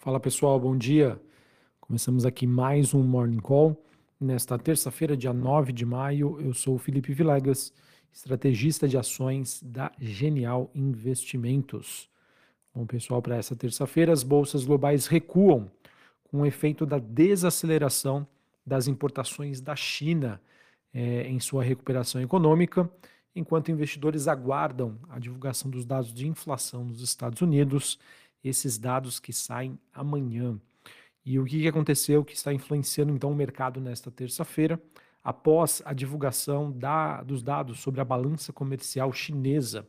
Fala pessoal, bom dia. Começamos aqui mais um Morning Call. Nesta terça-feira, dia 9 de maio, eu sou o Felipe Vilegas, estrategista de ações da Genial Investimentos. Bom, pessoal, para essa terça-feira, as bolsas globais recuam com o efeito da desaceleração das importações da China é, em sua recuperação econômica, enquanto investidores aguardam a divulgação dos dados de inflação nos Estados Unidos esses dados que saem amanhã. E o que aconteceu que está influenciando então o mercado nesta terça-feira, após a divulgação da, dos dados sobre a balança comercial chinesa.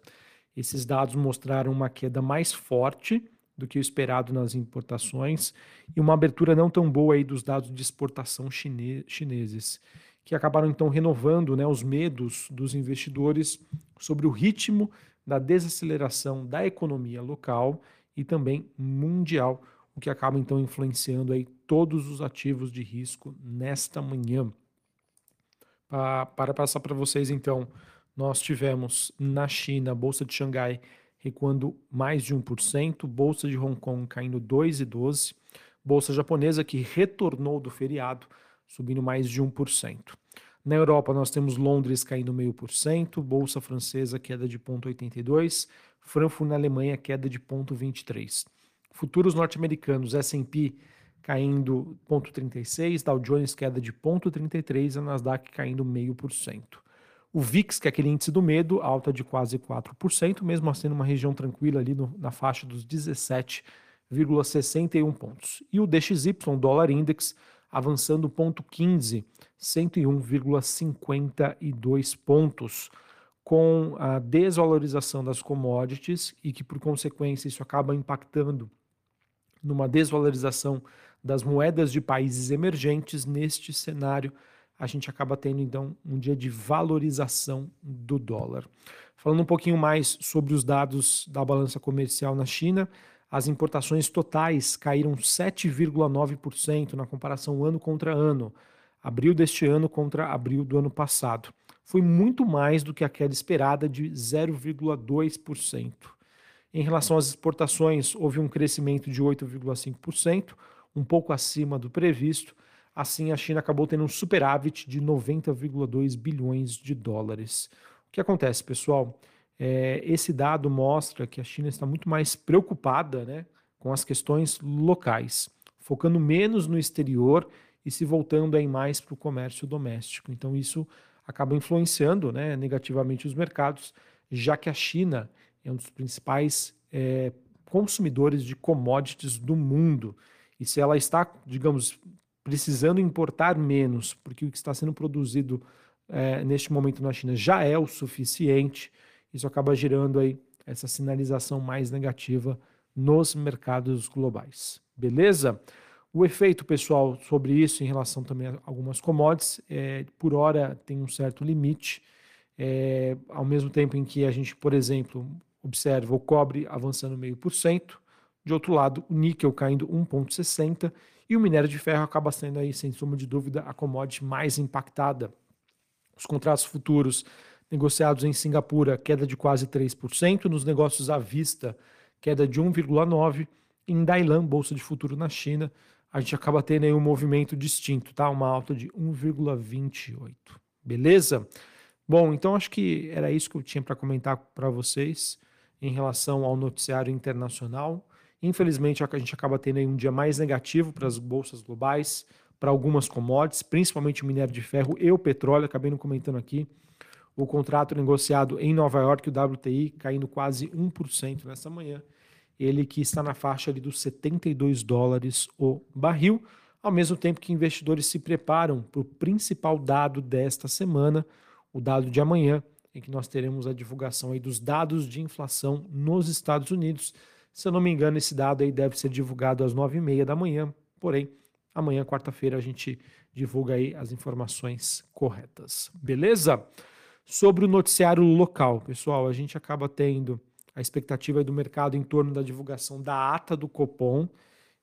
Esses dados mostraram uma queda mais forte do que o esperado nas importações e uma abertura não tão boa aí dos dados de exportação chine chineses, que acabaram então renovando né, os medos dos investidores sobre o ritmo da desaceleração da economia local e também mundial, o que acaba então influenciando aí todos os ativos de risco nesta manhã. Para, passar para vocês então, nós tivemos na China a bolsa de Xangai recuando mais de 1%, bolsa de Hong Kong caindo 2,12%, bolsa japonesa que retornou do feriado subindo mais de 1%. Na Europa, nós temos Londres caindo meio por cento, Bolsa Francesa queda de 0,82, Frankfurt na Alemanha queda de 0,23. Futuros norte-americanos, S&P caindo 0,36, Dow Jones queda de 0,33 e a Nasdaq caindo 0,5%. O VIX, que é aquele índice do medo, alta de quase 4%, mesmo assim numa região tranquila ali no, na faixa dos 17,61 pontos. E o DXY, dólar index, avançando ponto 15, 101,52 pontos, com a desvalorização das commodities e que por consequência isso acaba impactando numa desvalorização das moedas de países emergentes neste cenário a gente acaba tendo então um dia de valorização do dólar. Falando um pouquinho mais sobre os dados da balança comercial na China, as importações totais caíram 7,9% na comparação ano contra ano, abril deste ano contra abril do ano passado. Foi muito mais do que a queda esperada de 0,2%. Em relação às exportações, houve um crescimento de 8,5%, um pouco acima do previsto. Assim, a China acabou tendo um superávit de 90,2 bilhões de dólares. O que acontece, pessoal? É, esse dado mostra que a China está muito mais preocupada né, com as questões locais, focando menos no exterior e se voltando aí mais para o comércio doméstico. Então, isso acaba influenciando né, negativamente os mercados, já que a China é um dos principais é, consumidores de commodities do mundo. E se ela está, digamos, precisando importar menos, porque o que está sendo produzido é, neste momento na China já é o suficiente, isso acaba gerando aí essa sinalização mais negativa nos mercados globais. Beleza? O efeito, pessoal, sobre isso em relação também a algumas commodities, é, por hora tem um certo limite, é, ao mesmo tempo em que a gente, por exemplo, observa o cobre avançando meio por cento, de outro lado, o níquel caindo 1,60 e o minério de ferro acaba sendo aí, sem sombra de dúvida, a commodity mais impactada. Os contratos futuros negociados em Singapura, queda de quase 3%, nos negócios à vista, queda de 1,9%, em Dailan, bolsa de futuro na China, a gente acaba tendo aí um movimento distinto, tá? Uma alta de 1,28. Beleza? Bom, então acho que era isso que eu tinha para comentar para vocês em relação ao noticiário internacional. Infelizmente, a gente acaba tendo aí um dia mais negativo para as bolsas globais, para algumas commodities, principalmente o minério de ferro e o petróleo. Acabei não comentando aqui o contrato negociado em Nova York, o WTI, caindo quase 1% nessa manhã. Ele que está na faixa ali dos 72 dólares o barril, ao mesmo tempo que investidores se preparam para o principal dado desta semana, o dado de amanhã, em que nós teremos a divulgação aí dos dados de inflação nos Estados Unidos. Se eu não me engano, esse dado aí deve ser divulgado às 9h30 da manhã, porém, amanhã, quarta-feira, a gente divulga aí as informações corretas. Beleza? Sobre o noticiário local, pessoal, a gente acaba tendo a expectativa do mercado em torno da divulgação da ata do Copom.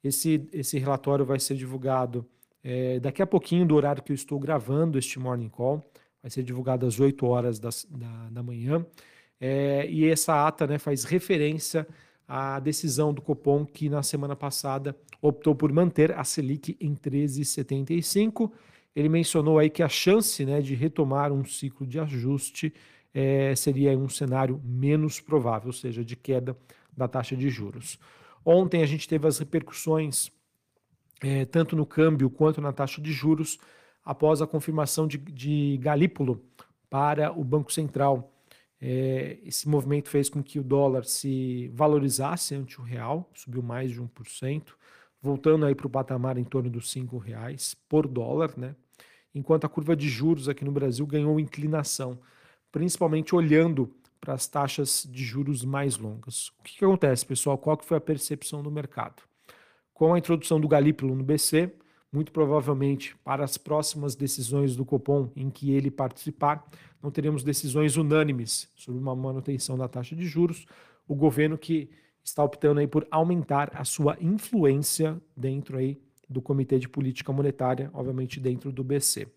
Esse, esse relatório vai ser divulgado é, daqui a pouquinho do horário que eu estou gravando este Morning Call. Vai ser divulgado às 8 horas das, da, da manhã. É, e essa ata né, faz referência a decisão do Copom, que na semana passada optou por manter a Selic em 13,75. Ele mencionou aí que a chance né, de retomar um ciclo de ajuste é, seria um cenário menos provável, ou seja, de queda da taxa de juros. Ontem a gente teve as repercussões, é, tanto no câmbio quanto na taxa de juros, após a confirmação de, de Galípolo para o Banco Central. É, esse movimento fez com que o dólar se valorizasse ante o real, subiu mais de 1%, voltando aí para o patamar em torno dos R$ reais por dólar, né? enquanto a curva de juros aqui no Brasil ganhou inclinação, principalmente olhando para as taxas de juros mais longas. O que, que acontece, pessoal? Qual que foi a percepção do mercado? Com a introdução do Galípolo no BC, muito provavelmente para as próximas decisões do Copom em que ele participar, não teremos decisões unânimes sobre uma manutenção da taxa de juros. O governo que está optando aí por aumentar a sua influência dentro aí do Comitê de Política Monetária, obviamente dentro do BC.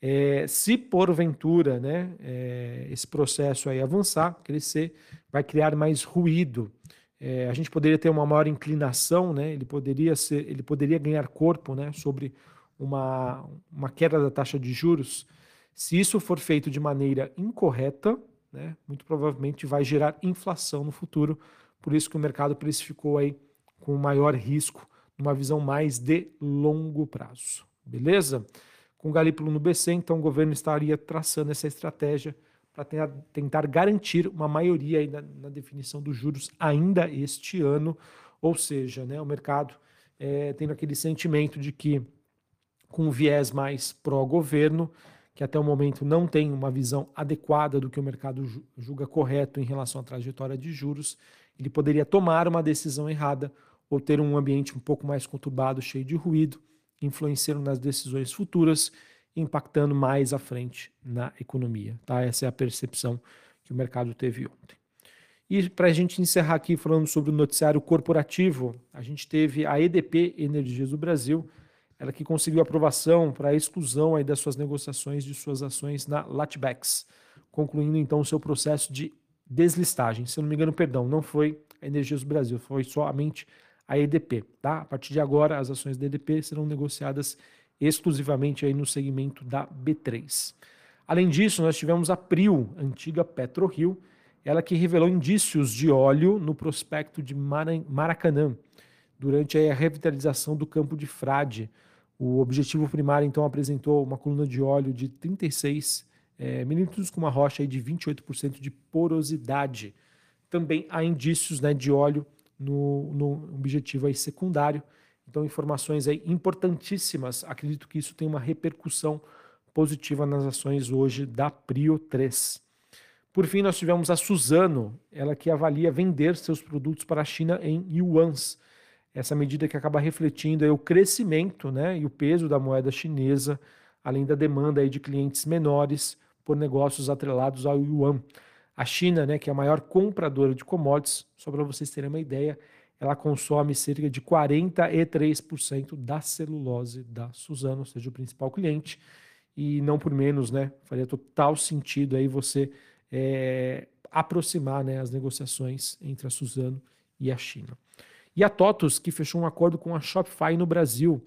É, se porventura né, é, esse processo aí avançar, crescer, vai criar mais ruído. É, a gente poderia ter uma maior inclinação, né, ele, poderia ser, ele poderia ganhar corpo né, sobre uma, uma queda da taxa de juros. Se isso for feito de maneira incorreta, né, muito provavelmente vai gerar inflação no futuro. Por isso que o mercado precificou aí com maior risco, numa visão mais de longo prazo. Beleza? Com Galípolo no BC, então o governo estaria traçando essa estratégia para tentar garantir uma maioria na, na, definição dos juros ainda este ano, ou seja, né, o mercado é, tendo aquele sentimento de que, com um viés mais pró-governo, que até o momento não tem uma visão adequada do que o mercado julga correto em relação à trajetória de juros, ele poderia tomar uma decisão errada ou ter um ambiente um pouco mais conturbado, cheio de ruído, influenciando nas decisões futuras, impactando mais à frente na economia. Tá? Essa é a percepção que o mercado teve ontem. E para a gente encerrar aqui falando sobre o noticiário corporativo, a gente teve a EDP Energias do Brasil, ela que conseguiu aprovação para a exclusão aí das suas negociações de suas ações na Latbex, concluindo então o seu processo de deslistagem. Se eu não me engano, perdão, não foi a Energias do Brasil, foi somente a EDP. Tá? A partir de agora, as ações da EDP serão negociadas exclusivamente aí no segmento da B3. Além disso, nós tivemos a Prio, antiga PetroRio, ela que revelou indícios de óleo no prospecto de Maracanã, durante a revitalização do campo de Frade. O objetivo primário, então, apresentou uma coluna de óleo de 36 é, milímetros com uma rocha de 28% de porosidade. Também há indícios né, de óleo no, no objetivo aí secundário. Então, informações aí importantíssimas. Acredito que isso tem uma repercussão positiva nas ações hoje da Prio 3. Por fim, nós tivemos a Suzano, ela que avalia vender seus produtos para a China em yuans. Essa medida que acaba refletindo aí o crescimento né, e o peso da moeda chinesa, além da demanda aí de clientes menores por negócios atrelados ao yuan. A China, né, que é a maior compradora de commodities, só para vocês terem uma ideia, ela consome cerca de 43% da celulose da Suzano, ou seja, o principal cliente, e não por menos, né, faria total sentido aí você é, aproximar né, as negociações entre a Suzano e a China. E a TOTUS, que fechou um acordo com a Shopify no Brasil,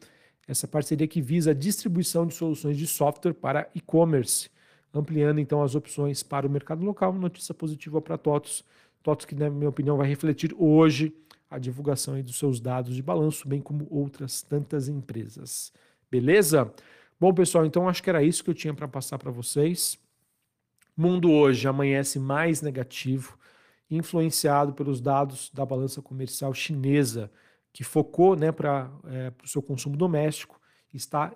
essa parceria que visa a distribuição de soluções de software para e-commerce ampliando então as opções para o mercado local. Notícia positiva para TOTOS. TOTOS que, na minha opinião, vai refletir hoje a divulgação dos seus dados de balanço, bem como outras tantas empresas. Beleza? Bom, pessoal, então acho que era isso que eu tinha para passar para vocês. Mundo hoje amanhece mais negativo, influenciado pelos dados da balança comercial chinesa, que focou né, para é, o seu consumo doméstico, está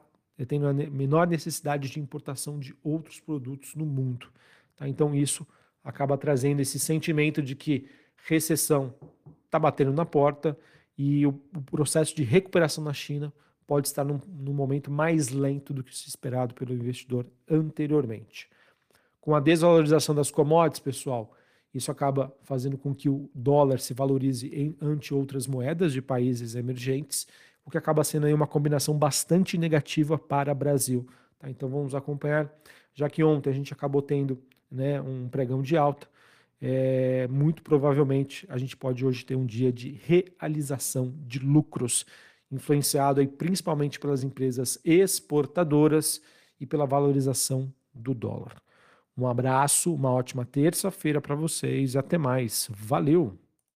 tendo a menor necessidade de importação de outros produtos no mundo. Tá? Então, isso acaba trazendo esse sentimento de que recessão está batendo na porta e o, o, processo de recuperação na China pode estar num, num momento mais lento do que se esperado pelo investidor anteriormente. Com a desvalorização das commodities, pessoal, isso acaba fazendo com que o dólar se valorize em, ante outras moedas de países emergentes o que acaba sendo aí uma combinação bastante negativa para o Brasil. Tá? Então vamos acompanhar, já que ontem a gente acabou tendo né, um pregão de alta, é, muito provavelmente a gente pode hoje ter um dia de realização de lucros, influenciado aí principalmente pelas empresas exportadoras e pela valorização do dólar. Um abraço, uma ótima terça-feira para vocês até mais. Valeu!